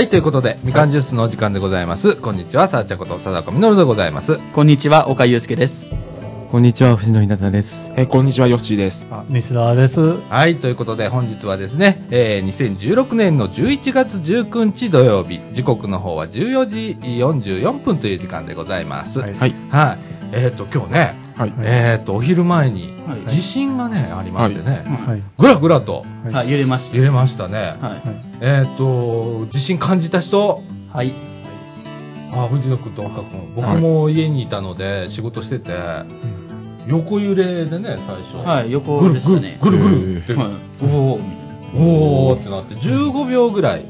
はい、ということで、みかんジュースのお時間でございます。こんにちは、さあちゃんこと、貞子みのるでございます。こんにちは、岡祐介です。こんにちは、藤野ひなたです。えーこんにちは、ヨッシーです。あ、西田です。はい、ということで、本日はですね、えー、2016年の11月19日土曜日、時刻の方は14時44分という時間でございます。は。はいいはい。えっ、と、今日ね、はい。えっ、と、お昼前にはい地震がね、ありましてね、はい。ぐらぐらとはいはい、揺れまし揺れましたね。た。はい。えっ、と、地震感じた人、はい。あ藤野君と岡君僕も家にいたので仕事してて、横揺れでね最初、はい、ぐ横るぐるでしたね。ぐるぐるって、はい。おお。おーってなって15秒ぐらい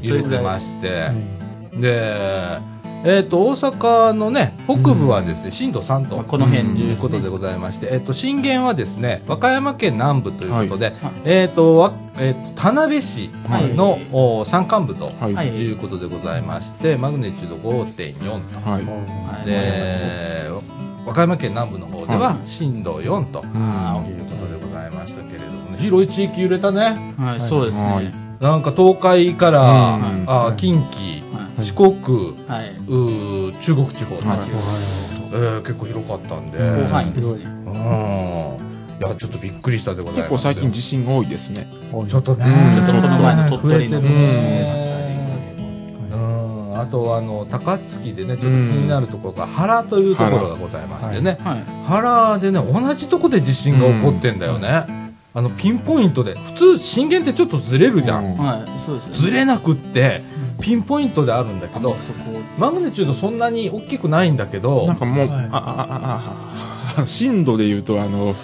揺れてまして、はいでえっ、と大阪のね北部はですね、震度3とまあこの辺ということでございまして、えっ、と震源はですね和歌山県南部ということで、はい。えっ、とわえーと田辺市の、は山間部とはい。うことでございまして、マグネチュード5.4と。で和歌山県南部の方では震度4とうん。いうことでございましたけれどもね、広い地域揺れたね。はい、そうですはい。ね。なんか東海から、うん。あ近畿、は四国い。はい。うー中国地方、はい。えー結構広かったんで、うん広範囲ですね。うん。いやちょっとびっくりしたでございます。結構最近地震多いですね。はいちょっとね、うん。ちょっとこの前の鳥取のあとあの高槻でねちょっと気になるところが原というところがございましてね、はい。原でね同じとこで地震が起こってんだよね、あのピンポイントで普通震源ってちょっとずれるじゃん、うん。はい、そうですね。ずれなくってピンポイントであるんだけどそこ。マグネチュードそんなに大きくないんだけどなんかもう、はいあ、あ、あ、あ、あ、震度で言うと、あの、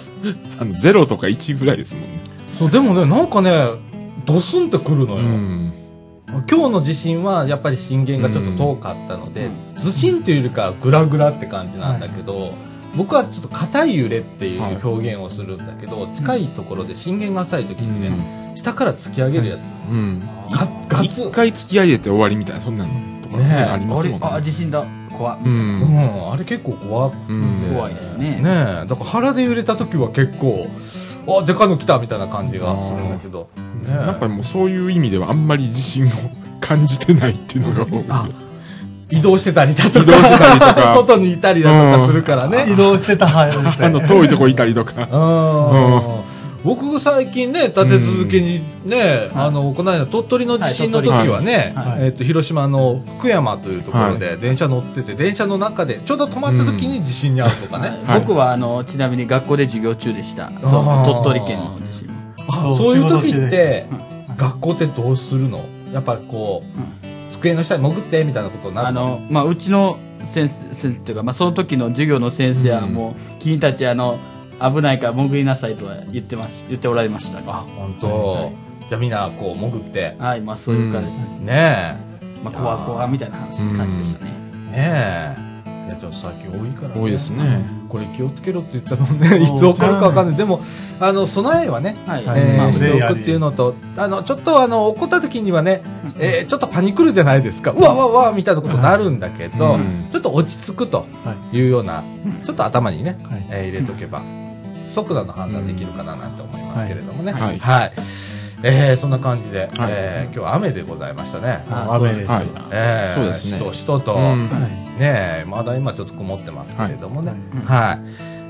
あの、0とか1ぐらいですもんね。そうでもねなんかねドスンってくるのよ、うん。今日の地震はやっぱり震源がちょっと遠かったので、ずしんというよりかはグラグラって感じなんだけど、僕はちょっと硬い揺れっていうはい表現をするんだけど、近いところで震源が浅い時うにね、ん。下から突き上げるやつ、うん。一回突き上げて終わりみたいな、そんなところねえありますもんあ、ね。地震だ。怖っ。う。うんん、あれ結構怖くて、うん怖いですね。ねえだから腹で揺れた時は結構あでかいの来たみたいな感じがするんだけど、ねえなんかもうそういう意味ではあんまり地震を感じてないっていうのが多いあ移動してたりだとか移動してたりとか 外にいたりだとかするからね、移動してた派ですね。あの、遠いとこいたりとか。うん僕最近ね立て続けにね、あのこの間鳥取の地震の時はね、はいえっと広島の福山というところで電車乗ってて電車の中でちょうど止まった時に地震に遭うとかね、はい。僕は、あの、ちなみに学校で授業中でした。そう鳥取県の地震。あそうそういう時ってう学校ってどうするの？やっぱこう、机の下に潜ってみたいなことになるあの、まあ、うちの先生、先生っていうか、まあ、その時の授業の先生はもう、君たち、あの、危ないから潜りなさいとは言ってまし、言っておられました。ね。あ本当、じゃあみんなこう潜って。はい、まあ、そういう感じです。ねまあ、怖怖みたいな話、うん感じでしたね。えねえ。いやちょっと最近多いから、ね、多いですね。これ気をつけろって言ったのね いつ起こるかわかんない。でもあの備えはねはい。はい。えーまあ、しておくっていうのとあのちょっとあの起こった時にはね、えーちょっとパニクるじゃないですか。うわうわうわみたいなことになるんだけど、うん。ちょっと落ち着くとはいいうような、ちょっと頭にね、はい。えー入れとけば即座の判断できるかななんて思いますけれどもね、はい。はい。えーそんな感じで、えー今日は雨でございましたね、あ雨です。ははい。い。えーそうですね。しとしとと、うん。ねえまだ今ちょっと曇ってますけれどもね。はい。はい、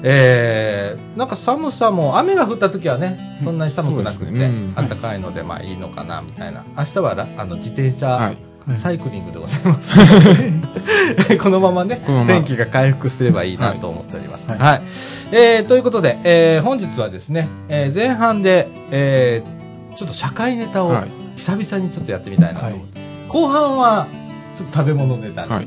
えーなんか寒さも雨が降った時はねそんなに寒くなくて、ね。うん。暖かいのでまあいいのかなみたいな。明日はらあの自転車、はい。サイクリングでございます。このままねまま。天気が回復すればいいなと思っております、は。はい。い。えーということで、えー本日はですね、えー前半で、えーちょっと社会ネタをはい。久々にちょっとやってみたいなと思って、は後半はちょっと食べ物ネタ。と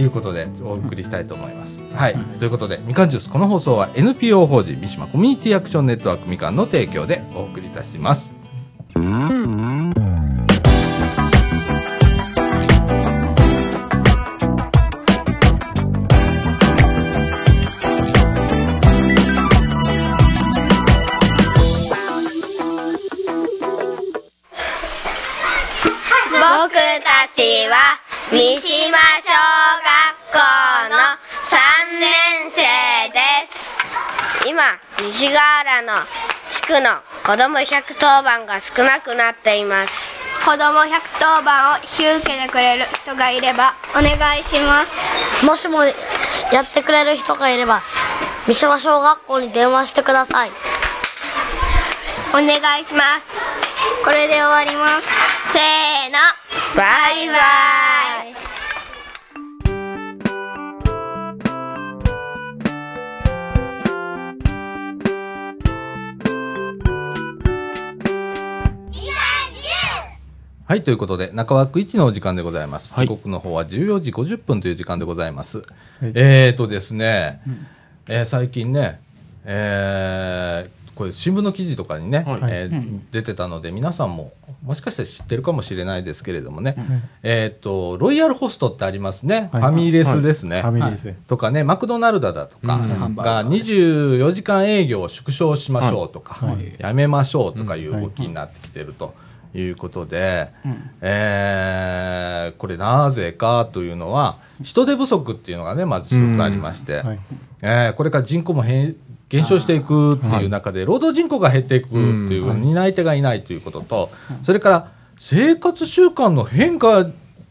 い。うことでお送りしたいと思います。はい。ということで、みかんジュース、この放送は NPO 法人三島コミュニティアクションネットワークみかんの提供でお送りいたします。僕区の子ども110番が少なくなっています。子供110番を引き受けてくれる人がいればお願いします。もしもやってくれる人がいれば三島小学校に電話してください。お願いします。これで終わります。せーの。バイバイはい、ということで、中枠1のお時間でございます。はい。時刻の方は14時50分という時間でございます。い。えーとですね、えー最近ね、えーこれ新聞の記事とかにね、はい。えー出てたので、皆さんももしかしたら知ってるかもしれないですけれどもね、えっ、と、ロイヤルホストってありますね。はい。ファミレスですね。ファミリーですね。とかね、マクドナルドだとかがー24時間営業を縮小しましょうとか、はい。やめましょうとかいう動きになってきてるということで、えーこれなぜかというのは、人手不足っていうのがね、まず一つありまして、はい。えーこれから人口も変減少していくっていう中で、労働人口が減っていくっていう担い手がいないということと、それから生活習慣の変化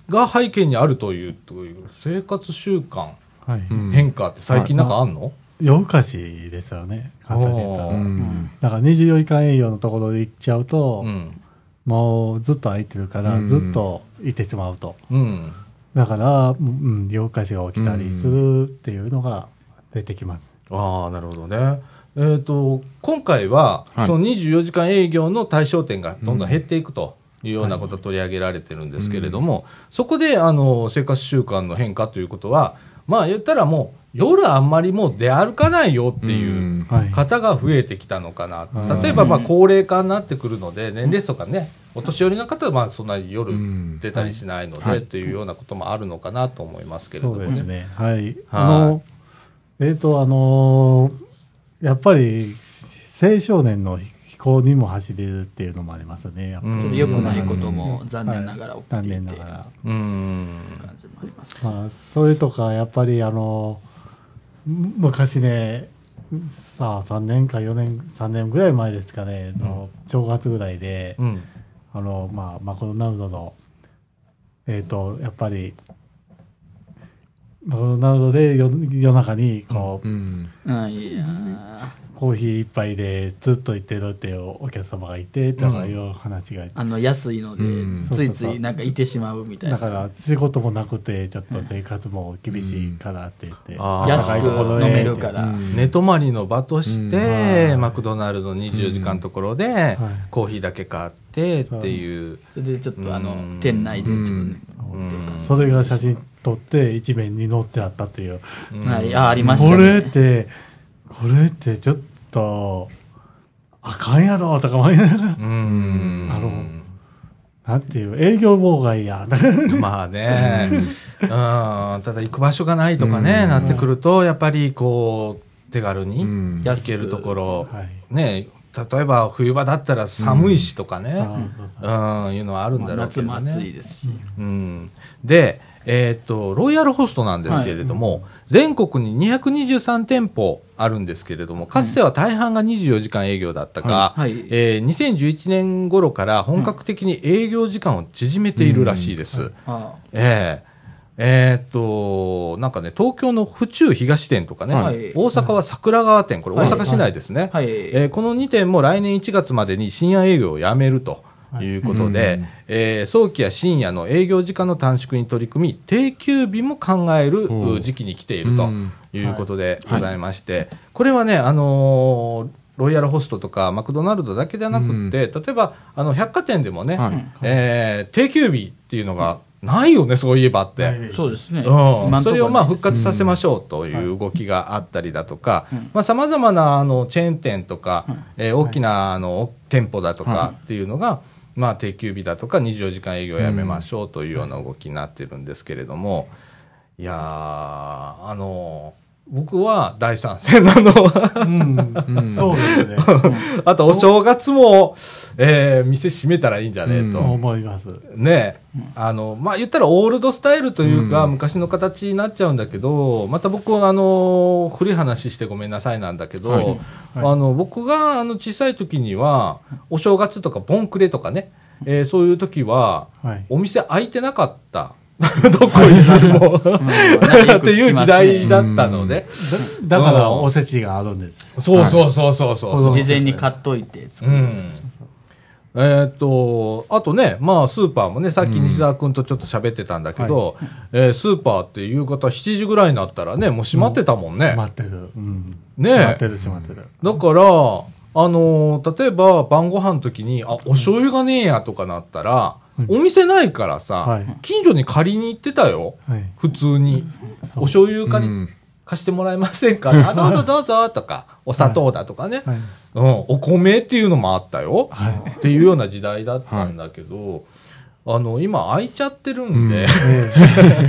が背景にあるという、という生活習慣はい。うん変化って最近なんかあんの、夜更かしですよね。簡単に言ったおーら。うんだから24時間営業のところで行っちゃうと、うん。もうずっと空いてるから、うんずっといてしまうと。うん。だから、うん、夜更かしが起きたりするっていうのが出てきます。ああ、なるほどね。えっ、と、今回は、はいその24時間営業の対象店がどんどん減っていくというようなことを取り上げられてるんですけれども、そこで、あの、生活習慣の変化ということは、まあ言ったらもう、夜あんまりもう出歩かないよっていうはい。方が増えてきたのかな。うん例えば、まあ高齢化になってくるので、年齢層がね、お年寄りの方はまあそんなに夜うん出たりしないので、はいっていうようなこともあるのかなと思いますけれどもそうですね。はい。あはいの、えっ、と、あのーやっぱり青少年の飛行にも走れるっていうのもありますね。やっぱりうんちょっと良くないことも残念ながら起きて残いて、念ながら。うん。感じもあります。まあ、それとか、やっぱりあの、む昔ね、さあ、3年か4年、3年ぐらい前ですかね、の正月ぐらいで、うん。あの、まあ、マクドナルドの、えっ、と、やっぱり、マクドナルドで夜夜中に、こう、うん。うん、いやコーヒー一杯でずっと行ってるってお客様がいて、とかいう話が、あの安いので、うん。ついついなんかいてしまうみたいな。だから仕事もなくて、ちょっと生活も厳しいからって言って、あー。安く飲めるから。うん。寝泊まりの場として、うん。マクドナルド24時間のところで、はい。コーヒーだけ買ってっていう。それでちょっとあのうん、店内でちょっとね、うん。それが写真撮って一面に載ってあったという。うん。はい、あ、ありましたこれっね。て、これってちょっと、あかんやろとか思いながら、うん。あのなんていう、営業妨害や。まあね、うん、ただ行く場所がないとかね、うん。なってくると、やっぱりこう、手軽にうん。行けるところ、はい。ね、例えば冬場だったら寒いしとかね、そうん、いうのはあるんだろうけ夏もどね。暑いですし。うん、で、えーっと、ロイヤルホストなんですけれども、全国に223店舗あるんですけれども、かつては大半が24時間営業だったが、はい。はい。えー2011年頃から本格的に営業時間を縮めているらしいです。あえええーっと、なんかね、東京の府中東店とかね、はい。大阪は桜川店、これ大阪市内ですね。はい。えーこの2店も来年1月までに深夜営業をやめるとい。うことで、うんえー早期や深夜の営業時間の短縮に取り組み、定休日も考える時期に来ているとうん。いうことでございまして、これはね、あのーロイヤルホストとかマクドナルドだけじゃなくって、例えばあの百貨店でもね、はい。えー定休日っていうのがないよね、そういえばって。はいそうですね。うん、それをまあね復活させましょうという動きがあったりだとかうん、まあ様々なあのチェーン店とかうん、えー大きなあの店舗だとはかっていうのが、まあ定休日だとか24時間営業をやめましょうというような動きになってるんですけれども、いやー、あの、僕は大賛成なの。うん、そうですね。あとお正月も、えー店閉めたらいいんじゃね？えと。うん思います。ねあの、まあ、言ったらオールドスタイルというか、うん昔の形になっちゃうんだけど、また僕、あの、古い話してごめんなさいなんだけど、はいあの、僕が、あの、小さい時には、お正月とか、ボンクレとかね、えーそういう時は、はい。お店開いてなかった。どこに何も。っていう時代だったので。だだから、うんおせちがあるんです。そうそうそうそうそうそう。事前に買っといて作る。うん。えーっと、あとね、まあ、スーパーもね、さっき西澤君とちょっと喋ってたんだけど、えースーパーって夕方7時ぐらいになったらね、もう閉まってたもんね。閉まってる。うん。ね閉まってる、閉まってる。だから、あのー例えば晩ご飯の時に、あ、お醤油がねえやとかなったら、お店ないからさ、はい近所に借りに行ってたよ。はい。普通に。お醤油借り、うん貸してもらえませんか？あ、どうぞどうぞとか、お砂糖だとかね。はい。うん、お米っていうのもあったよ。はい。っていうような時代だったんだけど、あの、今開いちゃってるんで、え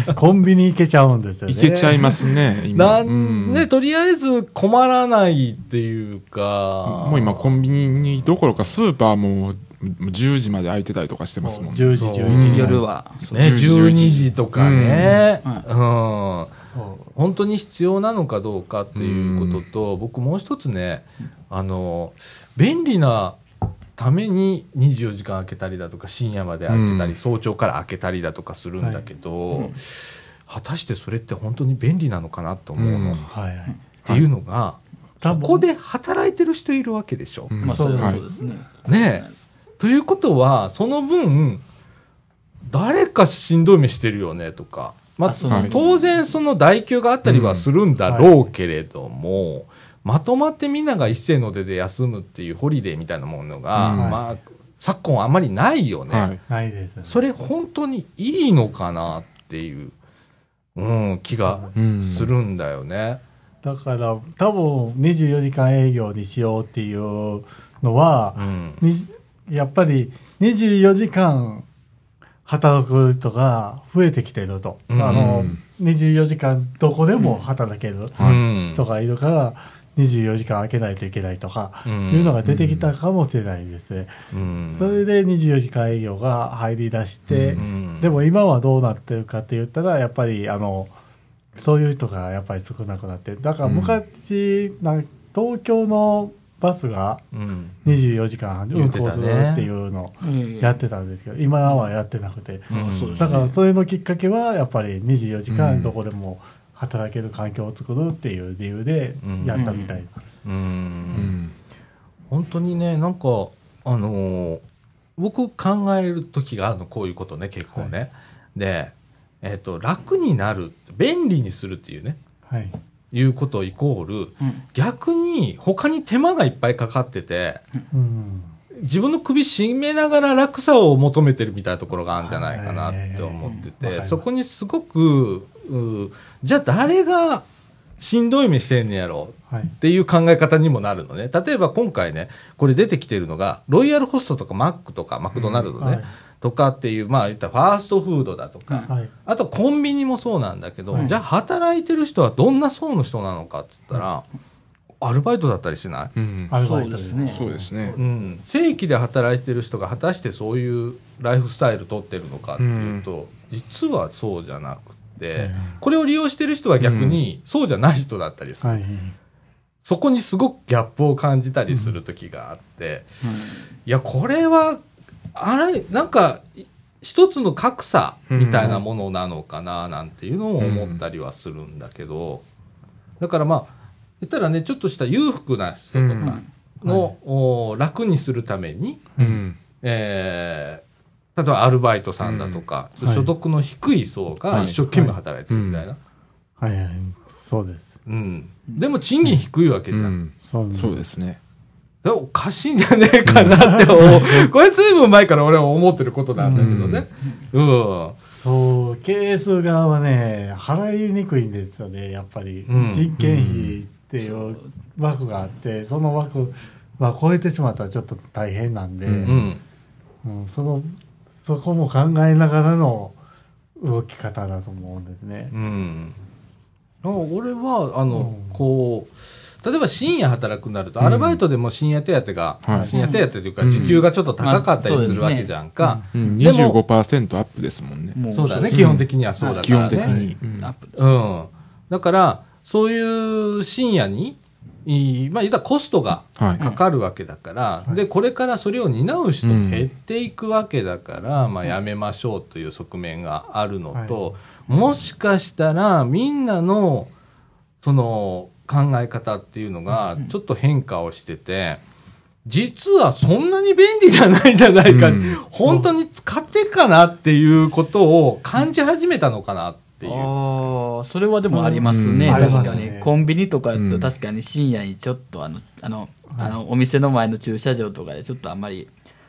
え コンビニ行けちゃうんですよね。いけちゃいますね、今。なうんんね、とりあえず困らないっていうか、もう今コンビニどころかスーパーももう10時まで開いてたりとかしてますもんね。10時、そう11時。夜は。ね、10 12時とかね、ううんんそう。本当に必要なのかどうかっていうことと、僕もう一つね、あの、便利なために24時間開けたりだとか、深夜まで開けたり、うん早朝から開けたりだとかするんだけど、果たしてそれって本当に便利なのかなと思うの。うんっはいはい。ていうのが、ここで働いてる人いるわけでしょ。うんまあ、そうですね。ねえ。ということは、その分、誰かしんどい目してるよねとか、まあ、あその当然その代給があったりはするんだろうけれども、まとまってみんなが一斉の出で休むっていうホリデーみたいなものが、うんまあ、昨今あまりないよね。はい。ないです。それ本当にいいのかなっていう、うん、気がうんするんだよね。だから、多分24時間営業にしようっていうのはう、ん。にやっぱり24時間働く人が増えてきてると。うんあの、24時間どこでも働けるうん人がいるから、24時間空けないといけないとか、うんいうのが出てきたかもしれないですね。うんそれで24時間営業が入り出して、うんでも今はどうなってるかって言ったら、やっぱり、あの、そういう人がやっぱり少なくなってる。だから昔、なん東京のバスがうん。24時間運行するっていうのをやってたんですけど、今はやってなくて。だからそれのきっかけは、やっぱり24時うん。間どこでも働ける環境を作るっていう理由でやったみたいな。ううん。ん。本当にねなんかあのー僕考える時があるのこういうことね結構ね、で、えっと楽になる便利にするっていうね。はい。いうことイコールうん逆に他に手間がいっぱいかかっててうん。自分の首絞めながら楽さを求めてるみたいなところがあるんじゃないかなって思っててそこにすごくうじゃあ誰がしんどい目してんねやろはい。っていう考え方にもなるのね。例えば今回ね、これ出てきてるのが、ロイヤルホストとかマックとかマクドナルドね、はいとかっていう、まあ言ったらファーストフードだとか、はい。あとコンビニもそうなんだけど、はい。じゃあ働いてる人はどんな層の人なのかって言ったら、アルバイトだったりしない？うん。アルバイトですそうですね。そうですね。う。ん、正規で働いてる人が果たしてそういうライフスタイル取ってるのかっていうと、実はそうじゃなくて、うん。これを利用してる人は逆にそうじゃない人だったりする。はい。そこにすごくギャップを感じたりする時があって、いや、これは、あれ、なんか、い一つの格差みたいなものなのかな、なんていうのを思ったりはするんだけど、だからまあ、言ったらね、ちょっとした裕福な人とかの、お楽にするために、うん。えー例えばアルバイトさんだとか、うんはい所得の低い層が一生懸命働いてるみたいな。はいはい。そうです。うん。でも賃金低いわけじゃん。そうですね。おかしいんじゃねえかなって思う。これずいぶん前から俺は思ってることなんだけどね。うん。そう、経営する側はね、払いにくいんですよね、やっぱり。うん人件費っていう枠があって、その枠は超えてしまったらちょっと大変なんで、うんうん。うんその、そこも考えながらの動き方だと思うんですね。うん。俺は、あの、うんこう、例えば深夜働くなると、アルバイトでも深夜手当が、はい深夜手当というか、うん時給がちょっと高かったりまあするわけじゃんか。うん。でも25%アップですもんね。もそうだね、うん基本的にはそうだからね。基本的に。うんアップです。うん。だから、そういう深夜に、いいまあ、言ったらコストがはい。かかるわけだから、うんで、これからそれを担う人も減っていくわけだから、まあ、やめましょうという側面があるのと、もしかしたら、みんなの、その、考え方っていうのが、ちょっと変化をしてて、実はそんなに便利じゃないじゃないか、うん。本当に使ってっかなっていうことを感じ始めたのかなっていう。ああそれはでもありますね、うん。確かありますね。にコンビニとかだうん。と確かに深夜にちょっとあのあの、あのお店の前の駐車場とかでちょっとあんまり、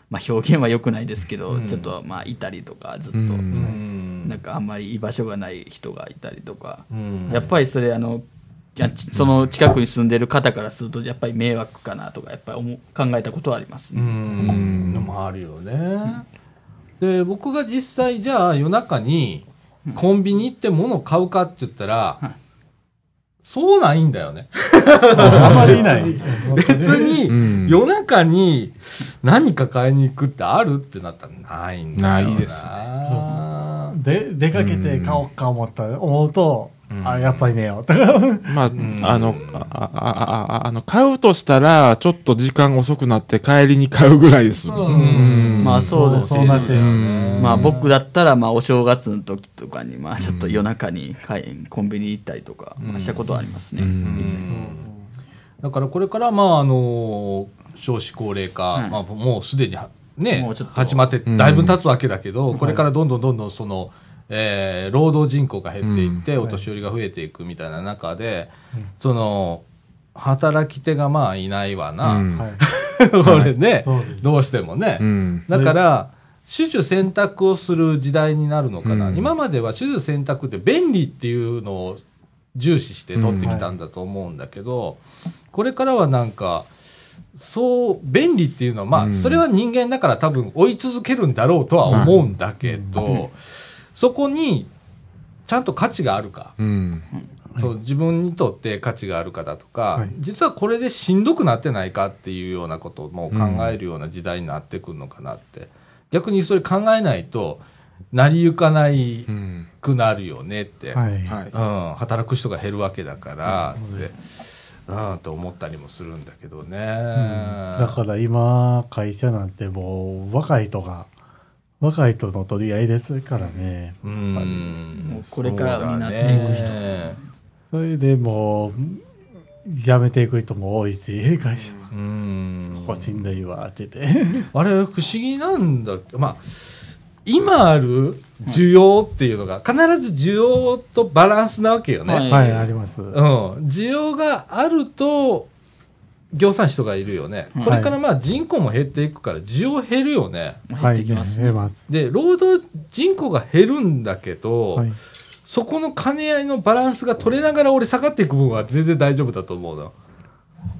まあ、表現は良くないですけど、うん。ちょっとまあいたりとかずっと、うん。うん。なんかあんまり居場所がない人がいたりとか、うん。やっぱりそれあのその近くに住んでる方からするとやっぱり迷惑かなとかやっぱり思う考えたことはありますうね、んのもあるよね。で、僕が実際じゃあ夜中にコンビニ行って物を買うかって言ったら、そうないんだよね。あまりいない。別にうん夜中に何か買いに行くってあるってなったらないんだよないですね。で、出かけて買おうか思ったら、思うと、うんあ、やっぱりねよ。まあ、ん。あの、あ、あ、あ、ああの、買うとしたら、ちょっと時間遅くなって帰りに買うぐらいです。うん。まあそうですね。まあ僕だったらまあお正月の時とかにまあちょっと夜中に買いコンビニ行ったりとかまあしたことはありますね、だからこれから、まあ、あの、少子高齢化、はいまあ、もうすでにはねもうちょっ、と始まってだいぶ経つわけだけど、これからどん。どん。どん。どん。その、えー労働人口が減っていって、うん。お年寄りが増えていくみたいな中で、その、働き手がまあいないわな。これねどうしてもね。うん。だから、手術選択をする時代になるのかな、うん。今までは手術選択って便利っていうのを重視して取ってきたんだと思うんだけど、これからはなんか、そう、便利っていうのは、まあ、うん。それは人間だから多分追い続けるんだろうとは思うんだけど、そこにちゃんと価値があるか、うん。そう自分にとって価値があるかだとか、はい実はこれでしんどくなってないかっていうようなことも考えるような時代になってくるのかなって、逆にそれ考えないと成り行かないうん。くなるよねって、はい。はい。うん、働く人が減るわけだからって、うん、と思ったりもするんだけどね。だから今、会社なんてもう、若い人が、若い人の取り合いですからね。うんもうこれから担っていく人そねそれでもう、辞めていく人も多いし、会社は。うんここしんどいわ、ってて。あれ、不思議なんだけ？ど、まあ、今ある需要っていうのが、必ず需要とバランスなわけよね。はいはい、あります。うん。需要があると、業産人がいるよね。これからまあ人口も減っていくから、需要減るよね。はい、入ってきます減ります。で、労働人口が減るんだけど、はい。そこの兼ね合いのバランスが取れながら俺下がっていく分は全然大丈夫だと思うの。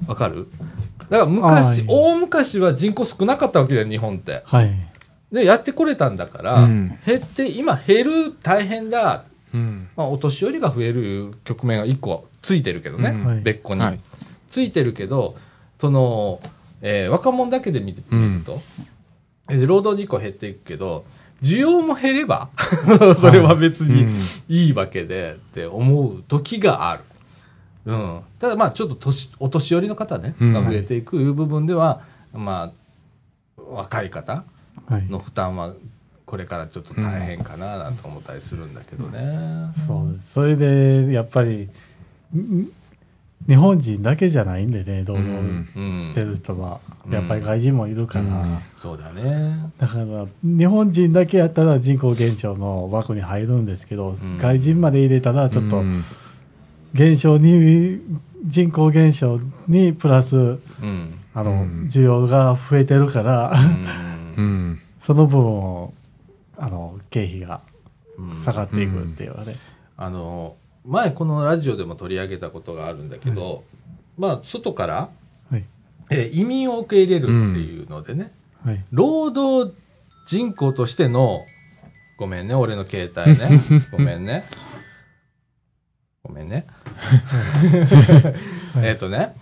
わかる？だから昔、はい大昔は人口少なかったわけだよ、日本って。はい。で、やってこれたんだから、うん減って、今減る大変だ。うん。まあ、お年寄りが増える局面が一個ついてるけどね、別個に、はいついてるけど、その、えー若者だけで見てうん見ると、えー労働人口減っていくけど、需要も減れば、それは別にうんいいわけでって思う時がある。うん。ただまあちょっと年、お年寄りの方ね、うんが増えていく部分では、まあ、若い方はい。の負担はこれからちょっと大変かななんて思ったりするんだけどね。そうです。それで、やっぱり、ん日本人だけじゃないんでね、労働うんしてる人は。うんやっぱり外人もいるから。うんそうだね。だから、日本人だけやったら人口減少の枠に入るんですけど、ん外人まで入れたらちょっとうん減少に、人口減少にプラス、うん。あの、うん需要が増えてるから。その分を、あの、経費がうん下がっていくっていうね。あの、前このラジオでも取り上げたことがあるんだけど、まあ、外から、はい。えー移民を受け入れるっていうのでね、はい。労働人口としての、ごめんね、俺の携帯ね。ごめんね。ごめんね。えっとね、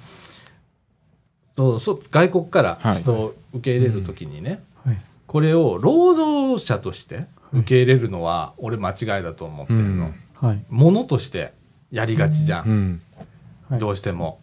そうそう外国から人を受け入れるときにね、はい。これを労働者として受け入れるのは、俺間違いだと思ってるの。うんはい。ものとしてやりがちじゃん。うん。はいどうしても。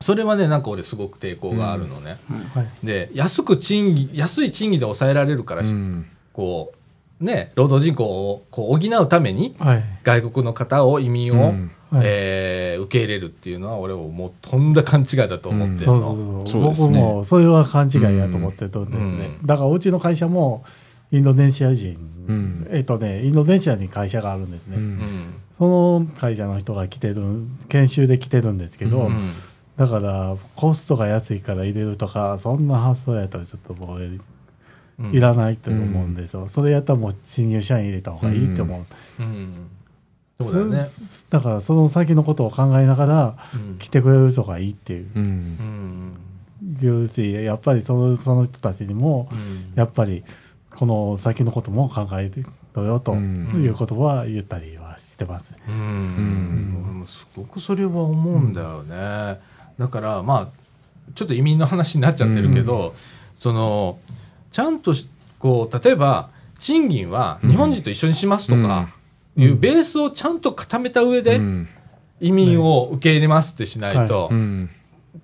それはね、なんか俺すごく抵抗があるのね。はい。で、安く賃金、安い賃金で抑えられるから、うんこう、ね、労働人口をこう補うために、はい。外国の方を移民を、うんはいえー受け入れるっていうのは、俺はもうとんだ勘違いだと思ってるそうの。そうそう。そうですね僕も、それは勘違いやと思ってるとですね。うんだから、うちの会社も、インドネシア人、うんえっとね、インドネシアに会社があるんですね。うん。うんその会社の人が来てる、研修で来てるんですけど、うん。だから、コストが安いから入れるとか、そんな発想やったらちょっともう、うん。いらないと思うんですよ。それやったらもう新入社員入れた方がいいって思う。うん。そうだよね。そだから、その先のことを考えながら、うん。来てくれる人がいいっていう。うんうん。いうし、やっぱりそのその人たちにも、うん。やっぱりこの先のことも考えてろよとうん。いうことは言ったりはしてます。うん。ん。俺もすごくそれは思うんだよね。だから、まあ、ちょっと移民の話になっちゃってるけど、その、ちゃんとしこう、例えば、賃金は日本人と一緒にしますとか、いうベースをちゃんと固めた上で、うん。移民を受け入れますってしないと、うん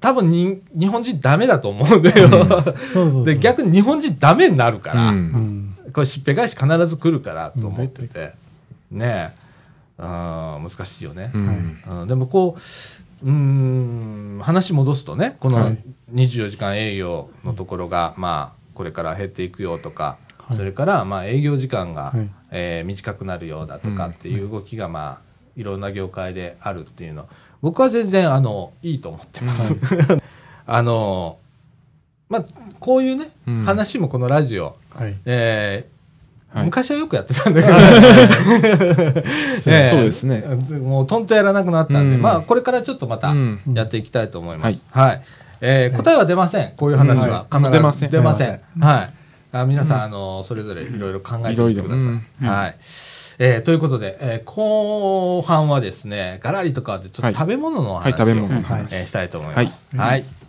多分に日本人ダメだと思うん。だよ。で、逆に日本人ダメになるから、うん。うんこれしっぺ返し必ず来るからと思ってて、ねえ、あー難しいよね。うん。うん。でもこう、うーん、話戻すとね、このはい。24時間営業のところが、まあ、これから減っていくよとか、はい。それから、まあ、営業時間が、はい。えー短くなるようだとかっていう動きが、まあ、いろんな業界であるっていうの、僕は全然、あの、いいと思ってます。あの、まあ、こういうね、うん話もこのラジオ、はい。えーはい昔はよくやってたんだけど、ええそうですねもうとんとやらなくなったんで、うんまあ、これからちょっとまたうんやっていきたいと思います。はい。えー答えは出ません。こういう話は。うん必ず出ません出ません。はい。あ皆さん、あの、それぞれいろいろ考えてみてください。はい。えーということで、えー後半はですね、ガラリとかでちょっはいと食べ物のお話を、はい食べ物の話えーしたいと思います。はい。三島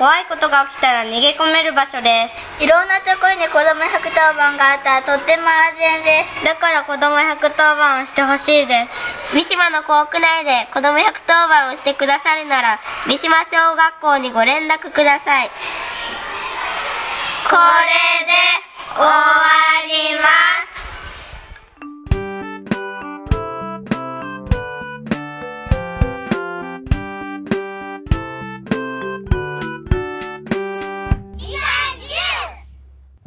怖いことが起きたら逃げ込める場所です。いろんなところに子供110番があったらとっても安全です。だから子供110番をしてほしいです。三島の校区内で子供110番をしてくださるなら、三島小学校にご連絡ください。これで終わります。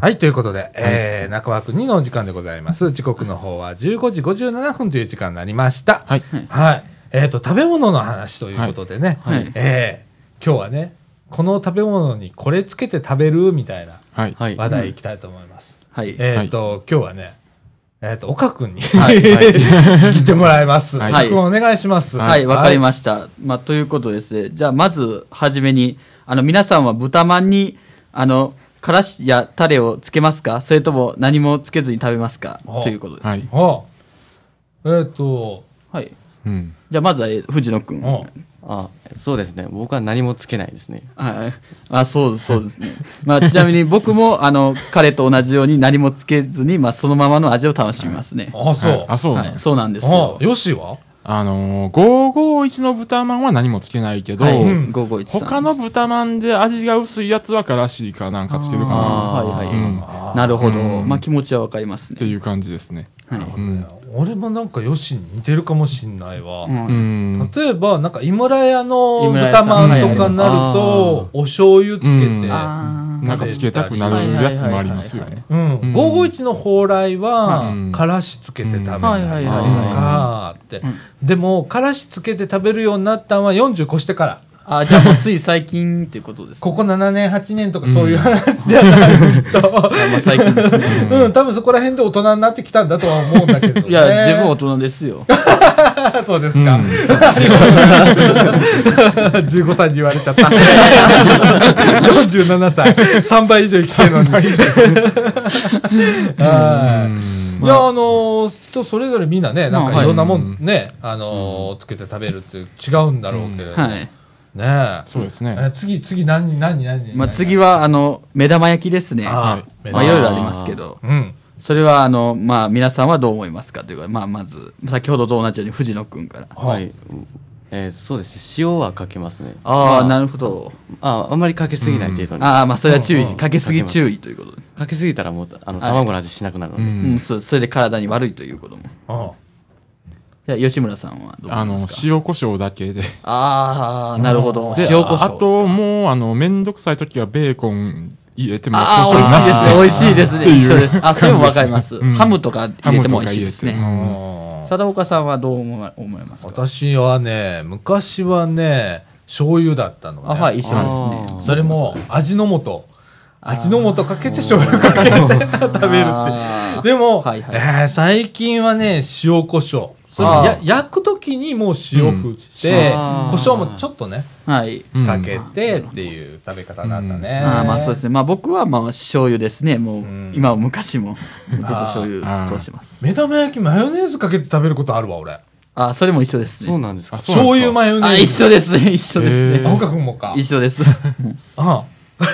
はい、ということで、えー、中枠2のお時間でございます。時刻の方は15時57分という時間になりました。はい。はい。えっ、と、食べ物の話ということでね、はいえー今日はね、この食べ物にこれつけて食べるみたいなはい。はい。話題いきたいと思います。はい。えっ、と、今日はね、えっ、と、岡くんに、はい 仕切ってもらいます。はい岡くんお願いします。はい、わかりす。ました。まあ、ということですね。じゃあ、まず、はじめに、あの、皆さんは豚まんに、あの、からしやタレをつけますか？それとも何もつけずに食べますか？あということです。はい。あえっ、と、はい。うん。じゃあ、まずは、えー藤野くん。ああ、そうですね。僕は何もつけないですね。はい。あ、そう、そうですね。まあ、ちなみに僕も、あの、彼と同じように何もつけずに、まあ、そのままの味を楽しみますね。あ、そう。はいあ、そうはい、なんです。そうなんですあよ。よしは？あのー、551の豚まんは何もつけないけど、はい、うん551さん。他の豚まんで味が薄いやつはからしかなんかつけるかなはいはい。うんなるほど。うんまあ、気持ちはわかりますね。っていう感じですね。はい。うん。俺もなんかよしに似てるかもしんないわ。うんうん。例えば、なんか、井村屋の豚んまんとかになるはいと、お醤油つけて、なんかつけたくなるやつもありますよね。うん、うん551の蓬莱はうん、からしつけて食べたりとはいはいはいかってうん。でも、からしつけて食べるようになったのは40越してから。あ、じゃあもうつい最近っていうことですね。ここ7年、8年とかそういう話じゃないと。まあ最近ですね。うん、多分そこら辺で大人になってきたんだとは思うんだけど、ね。いや、十分大人ですよ。そうですか。15歳に言われちゃった。47歳。3倍以上生きてるのに。はい。いや、あのー、人それぞれみんなね、なんかいろんなもんね、あのー、つけて食べるって違うんだろうけれども。はい。ねえ。そうですね。え次、次何、何、何まあ次は、あの、目玉焼きですね。あーまあいろいろありますけど。うん。それは、あの、まあ皆さんはどう思いますかというか、まあまず、先ほどと同じように藤野くんから。はい。えーそうですね。塩はかけますね。ああ、まなるほど。あ、あんまりかけすぎない程度に。ああ、まあそれは注意。かけすぎ注意ということで。かけすぎたらもう、あの、はい卵の味しなくなるので。うん、そう、それで体に悪いということも。ああ吉村さんはどうあの塩コショウだけで。ああ、なるほど。で塩コショウ。あと、もう、あの、めんどくさい時はベーコン入れてもああ、美味しいですね。美味しいですね。一緒です。あ、それもわかります。うんハムとか入れても美味しいですね。うん貞岡さんはどう思わ思いますか？私はね、昔はね、醤油だったのね。あ、はい、一緒ですね。それも味の素。味の素かけて醤油かけて食べるってでも、はいはいえー最近はね、塩コショウ。それや焼くときにもう塩振って、うん胡椒もちょっとね、はい。うんかけてっていう食べ方だったね。あーまあそうですね。まあ僕はまあ醤油ですね。もう、ん今も昔もずっと醤油通してます。目玉焼きマヨネーズかけて食べることあるわ、俺。あーそれも一緒ですね。そうなんですか？醤油マヨネーズ。あ、一緒ですね。一緒ですへね。あ、岡君もか。一緒です。ああ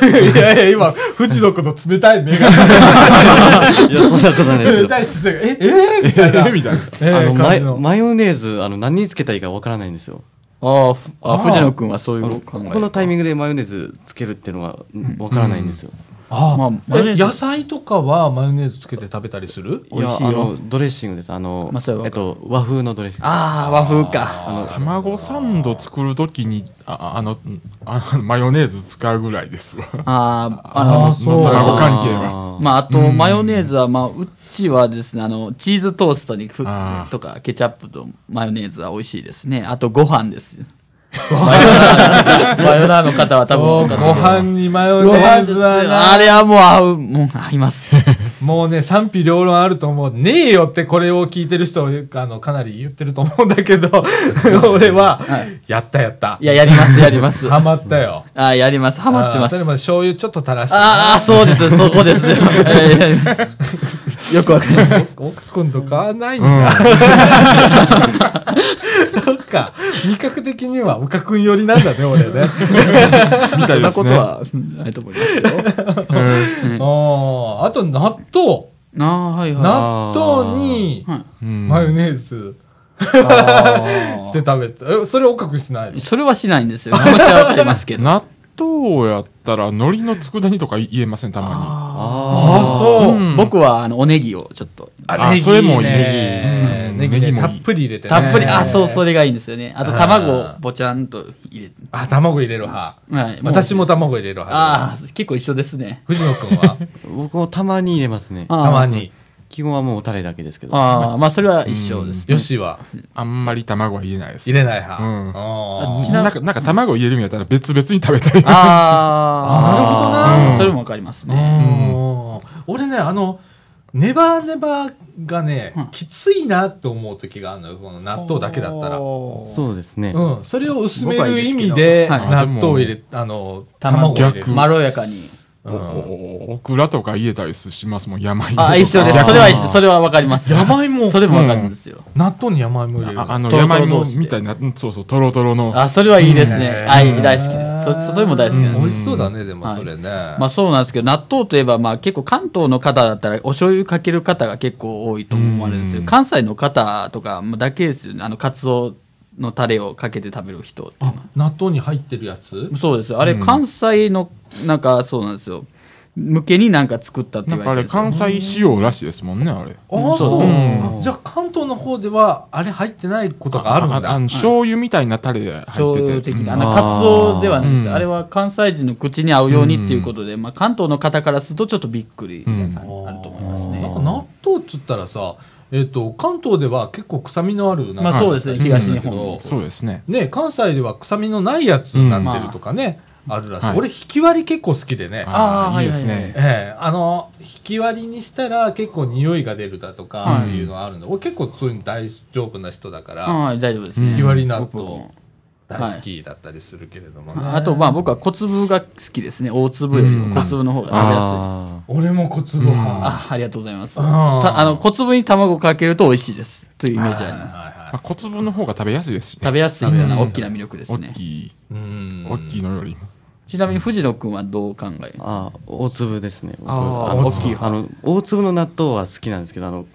いやいや、今、藤野君の冷たい目が。いや、そんなことないですけ冷ど。たい姿勢が、え、えー、みたいな。えみたいな。えあの、マヨマヨネーズ、あの、何につけたらいいかわからないんですよ。ああ、藤野くんはそういう考え。ここのタイミングでマヨネーズつけるっていうのがうんわからないんですよ。あまあマヨネーズえ野菜とかはマヨネーズつけて食べたりする？いや、美味しいよあの、ドレッシングです。あのまあえっと、和風のドレッシング。ああ、和風か。あの、卵サンド作るときに、ああの、あのマヨネーズ使うぐらいですわ。ああ、ああのー、そう卵関係は。あまあ、あと、マヨネーズは、まあ、うちはですね、あの、チーズトーストにふとか、ケチャップとマヨネーズは美味しいですね。あと、ご飯です。マヨナーマヨナーの方は多分ご飯にマヨネご飯ーズはなあれはもう合う、もう合います。もうね、賛否両論あると思う。ねえよってこれを聞いてる人、あの、かなり言ってると思うんだけど、俺は、はいやったやったい。や、やります、やります。ハマったよ。あやります。ハマってますそれ。も醤油ちょっと垂らしてね。ああ、そうです、そこです やりますよくわかります。奥君と変わんないんだ。そっか。味覚的には岡君寄りなんだね、俺ね。みたいですね。ことはないと思いますよ。ああ、あと納豆。ああ、はいはい。納豆にマヨネーズ して食べた。え、それ岡君しないそれはしないんですよ。気持ちはわかりますけど。納豆やったら、海苔の佃煮とか言えません、たまああ、そう。うん僕は、あの、おネギをちょっと、あそれもネギね、ネギたっぷり入れてね。たっぷり、あ、そう、それがいいんですよね。あと、卵をぼちゃんと入れて。あ、卵入れる派。はい。私も卵入れる派。ああ、結構一緒ですね。藤野君は？僕もたまに入れますね。たまに。基本はもうタレだけですけど。ああ、まあ、それは一緒です。よしはあんまり卵は入れないです。入れない派。うんあーちななんか、なんか卵入れるんやったら別々に食べたい。ああ、なるほどなな。それもわかりますね。うん俺ね、あの、ネバネバがね、きついなと思う時があるのよ、この納豆だけだったら。そうですね。うん、それを薄める意味で、はい納豆を入れ、あの、卵を入れる。逆まろやかに。オクラとか入れたりしますもん、山芋とか。あ、一緒です。逆それは一緒。それはわかります。山芋？それもわかるんですよ。納豆に山芋入れる。ああの、山芋みたいな、うんそうそう、トロトロの。あ、それはいいですうんね。はい、大好きです。そ、そそれも大好きなんです。美味しそうだね、でもはいそれね。まあそうなんですけど、納豆といえば、まあ結構関東の方だったら、お醤油かける方が結構多いと思われるんですよ。関西の方とかまあだけですよね。あの、カツオのタレをかけて食べる人あ、納豆に入ってるやつ？そうですよ。あれ、関西の、なんかそうなんですよ。向けになんか作ったってなんかあれ、言われてるんですよ関西仕様らしいですもんね、あれ。ああ、そうう。じゃあ関東の方では、あれ入ってないことがあるんだ。あの、醤油みたいなタレで醤入ってて。油的な。あうんの、カツオではないですよ。うんあれは関西人の口に合うようにっていうことで、まあ関東の方からするとちょっとびっくりがあると思いますね。なんか納豆っつったらさ、えっ、と、関東では結構臭みのあるまあそうですね東日本そうですね。ね、関西では臭みのないやつになってるとかね、あるらしい。はい俺、引き割り結構好きでね。あーああ、いいですはいはいね。ええあの、引き割りにしたら結構匂いが出るだとかはいっていうのはあるんで、俺結構そういうの大丈夫な人だから、はい、大丈夫ですね。引き割り納僕豆も大好きだったりするけれどもね。あと、まあ僕は小粒が好きですね。大粒よりも小粒の方が食べやすい。あ俺も小粒派。あ、ありがとうございます。あの、小粒に卵かけると美味しいです。というイメージあります。はいはい小粒の方が食べやすいですしね。食べやすいっていうのはうん大きな魅力ですね。大きい、うん大きいのよりも。ちなみに藤野くんはどう考えーあー、大粒ですね。僕あ大きい派あの、大粒の納豆は好きなんですけど、あの、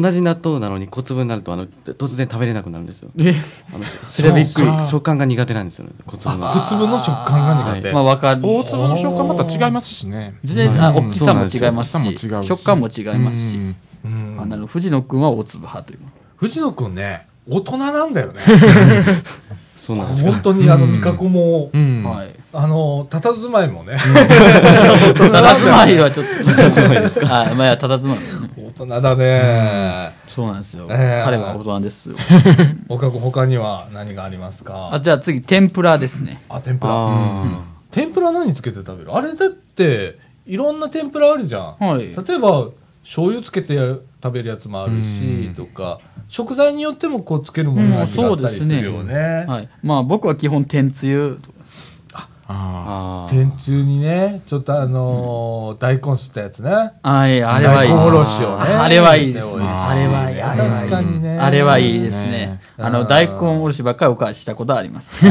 同じ納豆なのに小粒になると、あの、突然食べれなくなるんですよ。え？あの それはびっくり。食食感が苦手なんですよね、小粒の。小粒の食感が苦手。まあわかる。大粒の食感また違いますしね。全然、あ、うん大きさも違いますし、さも違うし食感も違いますし。うんうんあなるほど藤野くんは大粒派という。藤野くんね、大人なんだよね。そうなんですか？本当にあの味覚も、うん。はい。あの、佇まいもね、たたずまいはちょっと。たたずまいですか？はい。まあ、いや、たたずまいもね。大人だね。そうなんですよ。ええ彼は大人ですよ。岡 君他には何がありますか？あ、じゃあ次、天ぷらですね。あ、天ぷら。あ天ぷら何つけて食べる？あれだって、いろんな天ぷらあるじゃん。はい。例えば、醤油つけて食べるやつもあるし、うんとか、食材によってもこうつけるものが違ったりするよね。はい。まあ、僕は基本天つゆ。あ。天つゆにね、ちょっとあのー大根吸ったやつね。はい、あれはいい。大根おろしをね。あれはいいですね。あれはいい。あれはいい。確かにね。あれはいいですいいね。あの、うん大根おろしばっかりおかわりしたことあります。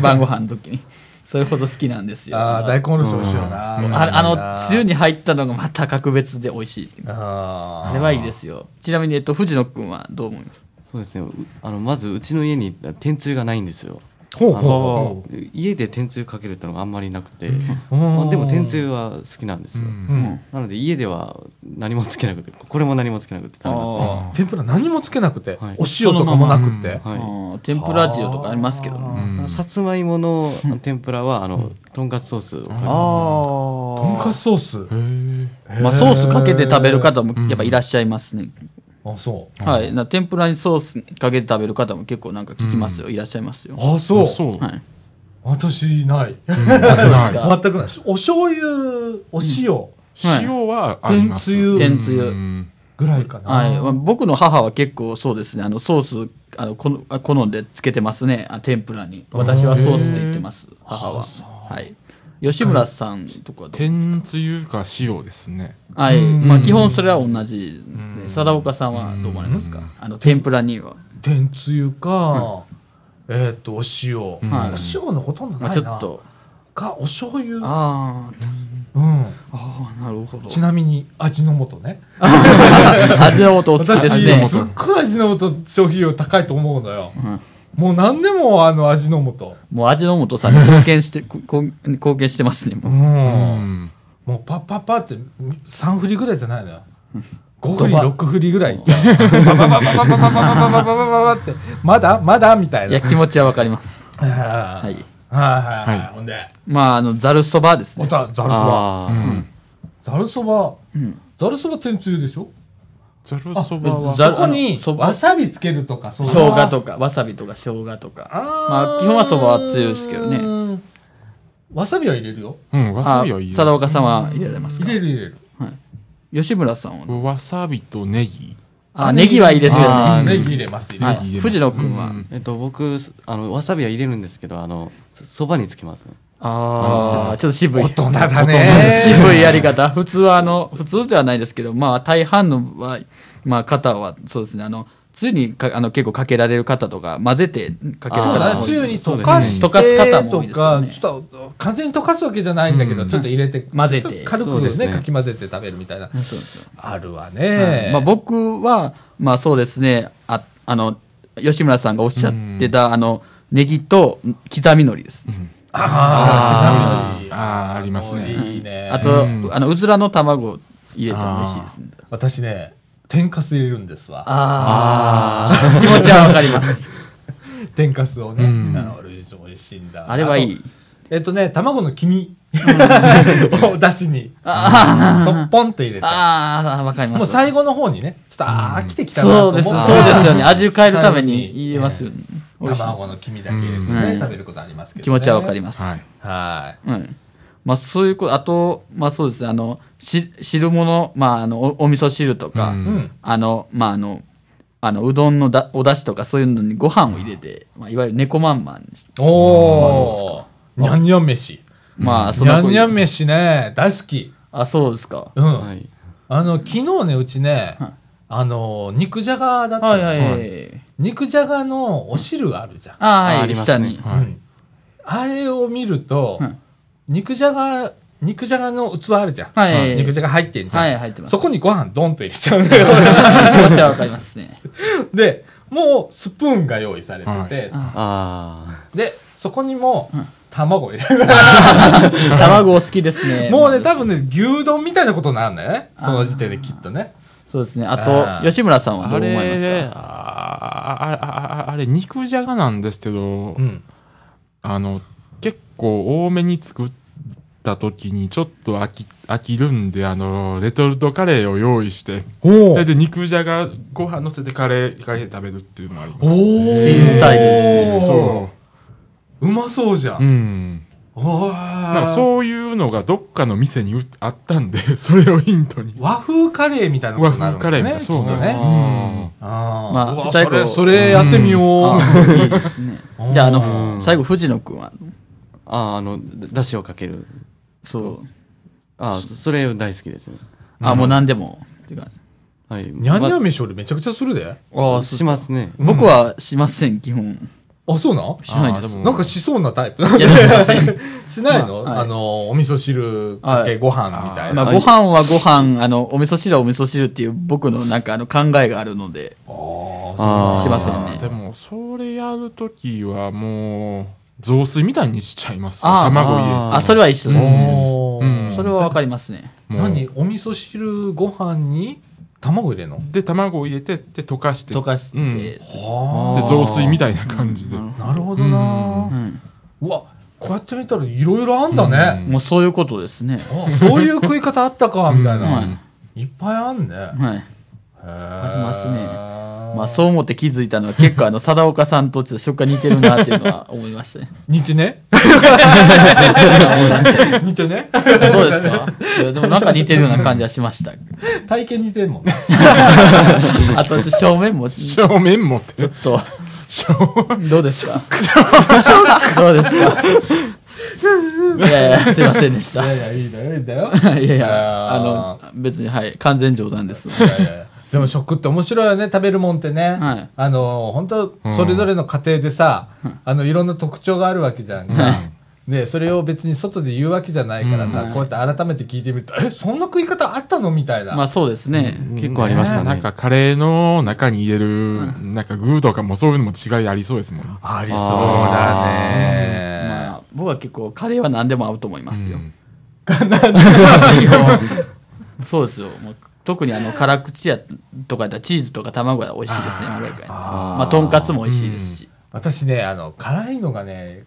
晩ご飯の時に。それほど好きなんですよ。あー大根おろし美味しいよな。ああの、つゆに入ったのがまた格別で美味しい。あーあれはいいですよ。ちなみに、えっと、藤野くんはどう思います？そうですね。うあの、まず、うちの家に天つゆがないんですよ。ほうほうほで家で天つゆかけるってのがあんまりなくて、う。まあでも天つゆは好きなんですよ。うんうんなので家では何もつけなくて、これも何もつけなくて食べますね。あ天ぷら何もつけなくて、はいお塩とかもなくて。あはい。ー天ぷら塩とかありますけどね。うんさつまいもの天ぷらは、あの、とんかつソースをかけます。あとんかつソース。まあ、ソースかけて食べる方もやっぱいらっしゃいますね。あ、そう。はい。な天ぷらにソースかけて食べる方も結構なんか聞きますよ。いらっしゃいますよ。あ、そう。そう。はい。私、ない。はい全くない。お醤油、お塩はい塩はあります。天つゆ天つゆうんぐらいかな。はい。まあ僕の母は結構そうですね。あの、ソース、あの、このあ好んでつけてますね。あ天ぷらに。私はソースで言ってます。母は。はい。吉村さんとか天つゆか塩ですね。はい。まあ基本それは同じですね。貞岡さんはどう思われますか？あの、天ぷらには。天つゆか、えっと、お塩。おはい塩のほとんどまないな。あちょっと。か、お醤油。あうん。あ、ああ、なるほど。ちなみに、味の素ね。味の素お好き私、ですね。すっごい味の素消費量高いと思うのよ。うんもう何でもあの味の素。もう味の素さんに貢献して、貢献してますね。う。もうんうん。もうパッパッパって3振りぐらいじゃないのよ。5振り、6振りぐらい。ババババババババババババババって、まだまだみたいな。いや、気持ちはわかります。はいははいい。はいはい。ほんで、まあ、あの、ざるそばですね。ざるそば。ざるそばうん。ざるそば天つゆでしょざるそばは。ざそこにわさびつけるとか、生姜とか、わさびとか生姜とか。まあ、基本はそばはつゆですけどね。うんわさびは入れるよ。うん、わあさびはいいよ。貞岡さんは入れられますか入れる入れる。吉村さんはわさびとネギ。あ、ネギはいいですよね。ネギ入れます、入れはます。い。藤野くんは。えっと、僕、あの、わさびは入れるんですけど、あの、そばにつけますね。ああ、ちょっと渋い。大人だね渋いやり方。普通はあの、普通ではないですけど、まあ大半のは、まあ方はそうですね、あの、つゆにかあの結構かけられる方とか、混ぜてかける。方も多いつゆに溶かして溶かす方も多いとか、ですよね。ちょっと完全に溶かすわけじゃないんだけど、ちょっと入れて、混ぜて。軽くね、そうですね。かき混ぜて食べるみたいな。そうですよあるわはいね。まあ僕は、まあそうですね、ああの、吉村さんがおっしゃってた、あの、ネギと刻み海苔です。あーあーありますね。いいね。あと、うん。あの、うずらの卵入れても美味しいですね。私ね、天かす入れるんですわ。ああ、気持ちはわかります。天かすをね。うん美味しいんだ。あれはいい。えっとね、卵の黄身をだしに、あとっぽんと入れて。ああ、わかります。もう最後の方にね、ちょっとあー飽きてきたなそうです、そうですよね。味を変えるために入れますよね。卵の黄身だけ入れてうんね、食べることありますけどね。気持ちはわかります。はい。はい。うん。まあそういうこと、あと、まあそうですね、あの、し汁物、まああの、おお味噌汁とか、うんうん。あの、まああの、あの、うどんのだお出汁とかそういうのにご飯を入れて、まあ、いわゆる猫まんまんにしておー。にゃんにゃん飯。まあ、そにゃんのにゃん飯ね、大好き。あ、そうですか。うん。はい。あの、昨日ね、うちねはい、あの、肉じゃがだったのはいはいはい。肉じゃがのお汁あるじゃん。ああ、はい、ありますね下に。はいうんあれを見るとうん、肉じゃが、肉じゃがの器あるじゃん。はい肉じゃが入ってんじゃん。はい入ってますそこにご飯ドンと入れちゃうんだよ。気持ちはわかりますね。で、もうスプーンが用意されてて、あで、そこにも卵入れる。卵お好きですね。もうね、多分ね、牛丼みたいなことになるんだよね。その時点できっとね。そうですね。ああと、吉村さんはどあう思いますれ、かああああれ、肉じゃがなんですけど、うん。あの、結構多めに作った時にちょっと飽き、飽きるんで、あの、レトルトカレーを用意して、おそれで肉じゃがご飯乗せてカレー、カレー食べるっていうのもあります。お新スタイルですねそうまそうじゃう。ん。うん。おまあ、う。そういうのがどっかの店にうあったんで、それをヒントに。和風カレーみたいなこ和とになる風カレーみたいな、そうなんです。ね。うんあまあそれ、それやってみよう。あいいですね。じゃあ、あの、最後、藤野くんは、あ。ああ、あの、だだしをかける。そう。ああ、そそれ大好きですね。あ、もう何でも。っていうかはい。にゃんにゃんま飯俺めちゃくちゃするで。あしますね。僕はしません、基本。あ、そうなんしないです。あーでもなんかしそうなタイプ。いや、しません。しないの、まあはいあの、お味噌汁かけご飯みたいな。まあ、ご飯はご飯、あの、お味噌汁はお味噌汁っていう僕のなんかあの考えがあるので、ああ。しませんねでも、それやるときはもう、雑炊みたいにしちゃいますよ。あー卵入れて。あ、それは一緒ですね。おーうんそれはわかりますね。もう何？お味噌汁ご飯に卵入れんの？で、卵を入れて、で、溶かして。溶かして、うんで、あ雑炊みたいな感じで。なるほどな、うんうわ、こうやって見たらいろいろあんだね。もうそういうことですね。あそういう食い方あったか、みたいな。はいいっぱいあんね。はい。ありますねまあ、そう思って気づいたのは結構あの、貞岡さんとちょっと食感似てるなっていうのは思いましたね。似てね？似てね？そうですかでもなんか似てるような感じはしました。体型似てんもんね。あと、正面もちょ正面持ってっ。と、正どうですか？どうですか？いやいや、すいませんでした。いやいや、いいんだよ、いいんだよ。いやいや、あの、別に、はい、完全冗談です。いやいやでも食って面白いよね、食べるもんってね。はいあの、本当それぞれの家庭でさ、あの、いろんな特徴があるわけじゃんか。で、それを別に外で言うわけじゃないからさ、うんこうやって改めて聞いてみると、え、そんな食い方あったの？みたいな。まあそうですね。結構ありましたね。なんかカレーの中に入れる、なんか具とかもそういうのも違いありそうですもんね。ありそうだね。まあ、僕は結構カレーは何でも合うと思いますよ。うん そうですよ。もう特にあの、辛口やとかやったらチーズとか卵が美味しいですね、まろやかに。まあ、とんかつも美味しいですし。私ね、あの、辛いのがね、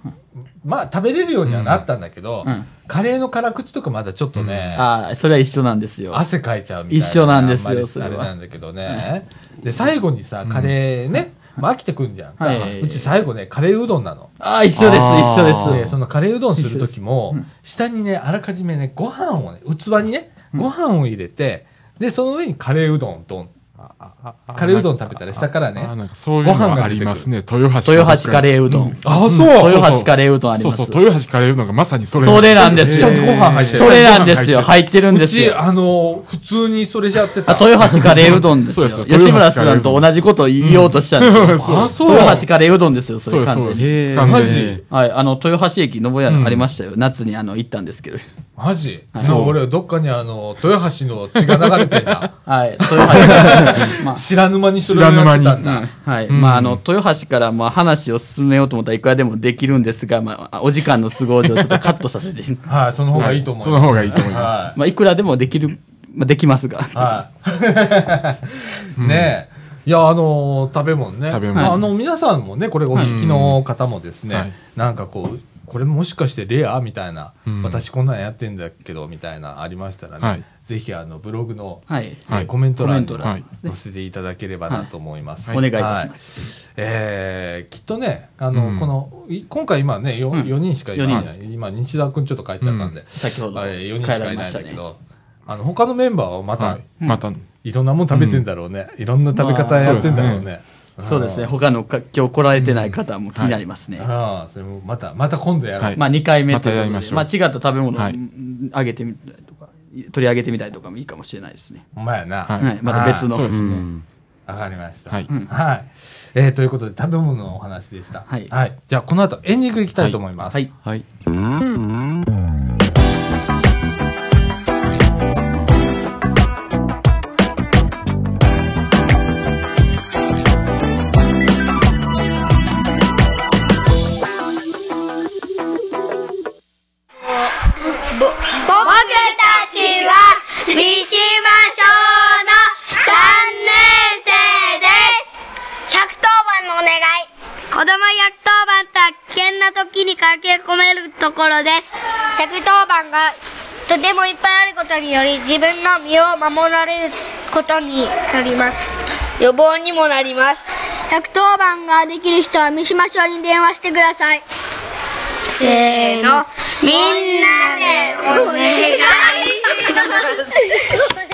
まあ食べれるようにはなったんだけど、うんカレーの辛口とかまだちょっとね、ああ、それは一緒なんですよ。汗かいちゃうみたいな。一緒なんですよそれはあれなんだけどね。で、最後にさ、カレーね、まあ飽きてくんじゃんか。はいうち最後ね、カレーうどんなの。ああ、一緒です、一緒で、です。そのカレーうどんするときも、下にね、あらかじめね、ご飯をね、器にね、ご飯を入れて、で、その上にカレーうどん、ドン。カレーうどん食べたら下からねあ、なんかそういうのがありますね。豊橋。豊橋カレーうどん。あ、そう豊橋カレーうどんあります。そうそう、豊橋カレーうどんがまさにそれ。それなんですよ。ご飯入ってるそれなんですよ。入ってるんですよ。あの、普通にそれじゃってた。あ、豊橋カレーうどんですよ。吉村さんと同じことを言おうとしたんですよ。あ、そう。豊橋カレーうどんですよ、それ完全に。マジ？はい、あの、豊橋駅、信屋ありましたよ。夏にあの、行ったんですけど。マジ？そう、俺、どっかにあの、豊橋の血が流れてんだ。はい、豊橋 まあ、知らぬ間にそれをやってたんだ。はい。まあ、あの、豊橋から、まあ、話を進めようと思ったらいくらでもできるんですが、まあ、お時間の都合上、ちょっとカットさせて、はい、その方がいいと思いそます。の方がいいと思いまはまあ、いくらでもできる、まあ、できますが。い。はい。ねえ。いや、あの、食べ物ね。食べ物あの、皆さんもね、これお聞きの方もですね、はいなんかこう、これもしかしてレアみたいな、うん私こんなんやってんだけどみたいなありましたらね、はいぜひあのブログの、はい。えーはい。コメント欄に載せていただければなと思います。お願いいたしはます。えーきっとね、あの、うん。この、い今回今ね、4, うん。四人しかいない、四人。今、日沢くんちょっと帰っちゃったんで、先ほど。あれ4人し帰からいないんれましたね。だけど、あの、他のメンバーはまた、はい。また、いろんなもん食べてんだろうね。いろんな食べ方やってんだろうね。そうですね。他のか今日来られてない方も気になりますね。ああ、それもまた、また今度やろう。はいまあ2回目まということで。たやりましょう。まあ違った食べ物あげてみ取り上げてみたりとかもいいかもしれないですね。ほんまやな。はいはい。また別の。そうですね。うんわかりました。はいはい。えーということで、食べ物のお話でした。はいじゃあ、この後、エンディングいきたいと思います。はい。はい。僕により自分の身を守られることになります。予防にもなります。110番ができる人は三島小に電話してください。せーの。みんなでお願いします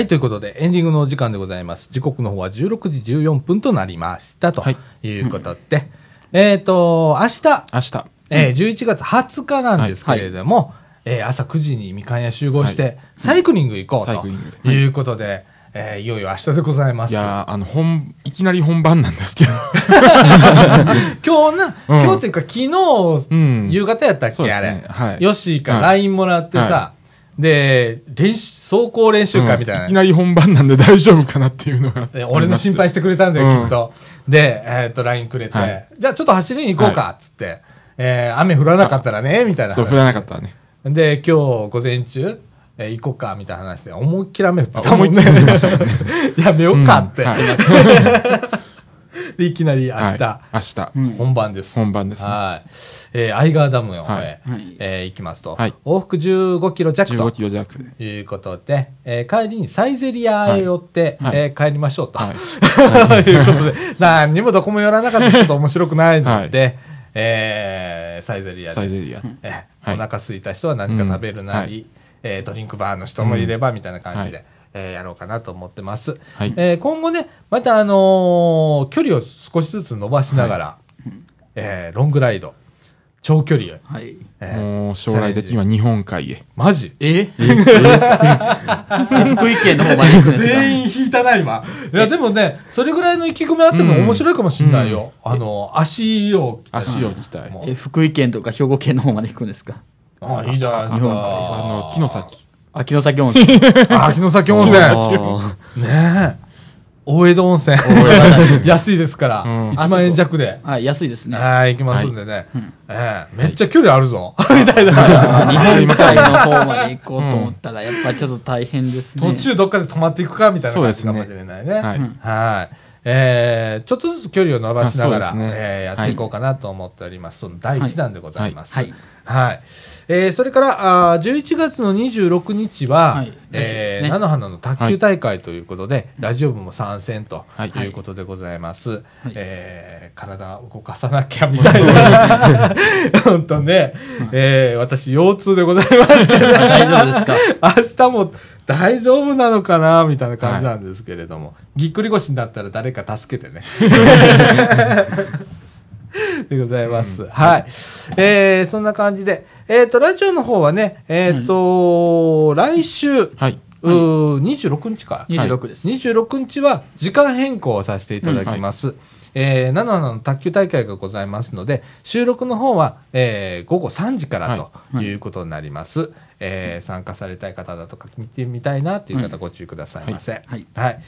はい、ということで、エンディングのお時間でございます。時刻の方は16時14分となりました。とはい。いうことで、えっ、と、明日、明日。えー11月20日なんですけれども、えー朝9時にみかん屋集合して、はい。サイクリング行こうとい。うことで、えーいよいよ明日でございます。いやーあの、本、いきなり本番なんですけど。今日な、うん。今日っていうか昨日、うん夕方やったっけ、そうですあれ。ねはい。ヨッシーからはい LINE もらってさ、はで、練習、走行練習会みたいな。うんいきなり本番なんで大丈夫かなっていうのが。で俺の心配してくれたんだよ、うんきっと。で、えーっと、LINE くれて、はいじゃあちょっと走りに行こうか、つって、えー雨降らなかったらね、みたいな話。そう、降らなかったらね。で、今日午前中、えー行こうか、みたいな話で、思いっきり雨降ってたあ思いっ。きり降りました やめようかって。うんはい で、いきなり明日、はい。明日、本番です。本番ですね。はい。えー、アイガーダムの方へ、はいはい。えー行きますと、はい。往復15キロ弱15とキロ弱。いうことで、えー帰りにサイゼリアへ寄って、はい。えー帰りましょうと、はい。い、うことで、何にもどこも寄らなかった。らちょっと面白くないので、えーサイゼリアで、サイゼリア。えーはい。お腹空いた人は何か食べるなり、うん。はい。えードリンクバーの人もいればみたいな感じで、はいえーやろうかなと思ってます。はい。えー今後ね、またあのー距離を少しずつ伸ばしながら、えーロングライド、長距離へ、はい。えーもう将来的には日本海へ。マジ？え？福井県の方まで行くんですか全員引いたな、今。いや、でもね、それぐらいの意気込みあってもうん面白いかもしれないよ。あの、足を鍛え？る足を鍛え？もえ？福井県とか兵庫県の方まで行くんですかあいいじゃないです日本か。あの、木の先。秋の崎温泉。あ、秋の崎温泉。あねえ。大江戸温泉。安いですから。うん1万円弱で。はい、安いですね。はい、行きますんでね。ええめっちゃ距離あるぞ。みたいな。日本海の方まで行こうと思ったら、やっぱちょっと大変ですね。途中どっかで止まっていくかみたいなそうですね感じかもしれないね。はいはい。えー、ちょっとずつ距離を伸ばしながら、ねえーやっていこうかなと思っております。その第1弾でございます。はいはい。えーそれから、あー11月の26日は、はいえー菜の花の卓球大会ということで、ラジオ部も参戦とはい。い。うことでございます。えー体を動かさなきゃみたいな。本当ね、えー私、腰痛でございまして、ね、大丈夫ですか？明日も大丈夫なのかなみたいな感じなんですけれども、ぎっくり腰になったら誰か助けてね。でございます。はい。えー、そんな感じで、えっ、と、ラジオの方はね、えっ、と、来週、はい。うー26日か。26です。26日は時間変更をさせていただきます。えー、菜の花の卓球大会がございますので、収録の方は、えー、午後3時からということになります。えー参加されたい方だとか、見てみたいなという方、ご注意くださいませ。はいはい。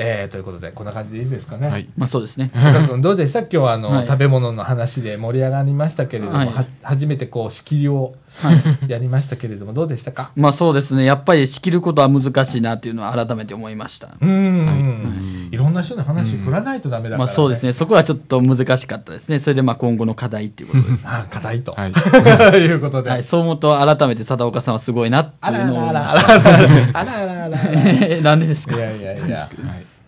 えーということで、こんな感じでいいですかね。はいまあそうですね。岡君どうでした？今日はあの、はい食べ物の話で盛り上がりましたけれども、はいは初めてこう仕切りを やりましたけれども、どうでしたか？まあそうですね。やっぱり仕切ることは難しいなっていうのは改めて思いました。うーん、い、ろんな人の話振らないとダメだから、まあそうですね。そこはちょっと難しかったですね。それでまあ今後の課題っていうことです。あ課題と、はい。い、うことで、はい。そう思うと改めて貞岡さんはすごいなってあいうのをらあら思いましあらあらあらあらあらあらた。なんでですか？いやいやいや、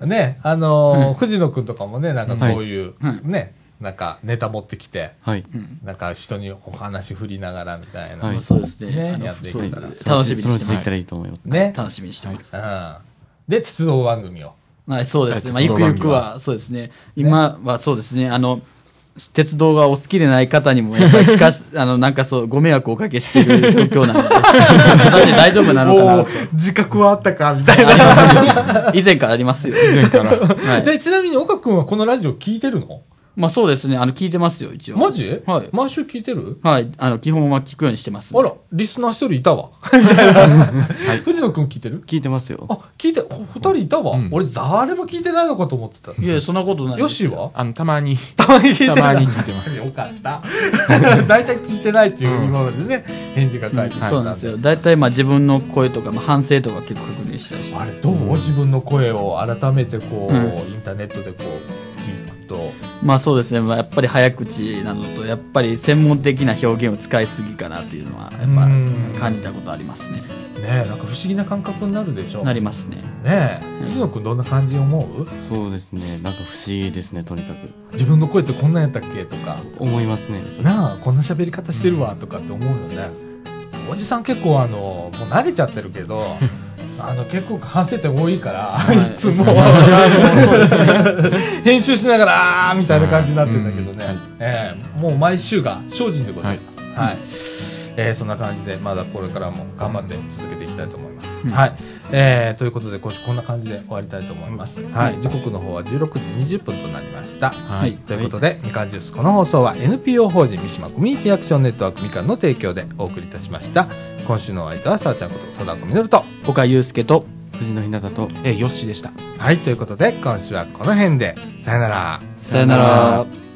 ね、あのー藤野くんとかもね、なんかこういう、ね、なんかネタ持ってきて、はい。なんか人にお話振りながらみたいな、はいまあそうですね。ねやっていけたら楽しみにしてます。らいいと思います。ね、楽しみにしてます。うん、で、鉄道番組を。はい、そうですね。まあ、ゆくゆくは、そうですね。今はそうですね。あの、鉄道がお好きでない方にも、やっぱり聞かし、あの、なんかそう、ご迷惑をおかけしている状況なので、果たして大丈夫なのかなと。自覚はあったかみたいな。ありますよ。以前からありますよ。以前から。はい。で、ちなみに岡君はこのラジオ聞いてるの？まあそうですね。あの、聞いてますよ、一応。マジ？はい。毎週聞いてる？はい。あの、基本は聞くようにしてます。あら、リスナー一人いたわ。藤野君聞いてる？聞いてますよ。あ、聞いて、ほ二人いたわ。うん俺俺、誰も聞いてないのかと思ってた。いや、そんなことない。よしは？あの、たまに、たまに聞いてたない。まに聞いてます。よかった。大体聞いてないっていう今までね、返事が返ってきたそうなんですよ。大体、まあ自分の声とか、まあ反省とか結構確認したりして。あれ、どう？自分の声を改めてこう、うんインターネットでこう。まあそうですね、まあ、やっぱり早口なのと、やっぱり専門的な表現を使いすぎかなというのは、やっうんぱ感じたことありますね。ねえ、なんか不思議な感覚になるでしょ。なねりますね。え。藤野君どんな感じ思う？そうですね。なんか不思議ですね、とにかく。自分の声ってこんなんやったっけとか。思いますね。なあこんな喋り方してるわとかって思うよね、おじさん結構あのもう慣れちゃってるけど あの結構反省点多いから、い。い、つも。編集しながらあーみたいな感じになってるんだけどね、ええもう毎週が精進でございます。はい、えーそんな感じでまだこれからも頑張って続けていきたいと思います、はい、えーということで今週こんな感じで終わりたいと思います、はい、時刻の方は16時20分となりました。はい。ということで、みかんジュース。この放送は NPO 法人三島コミュニティアクションネットワークみかんの提供でお送りいたしました今週のお相手はさあちゃんこと貞子みのると岡祐介と、藤野ひなたと、え、よしでした。はいということで今週はこの辺でさよならさよなら。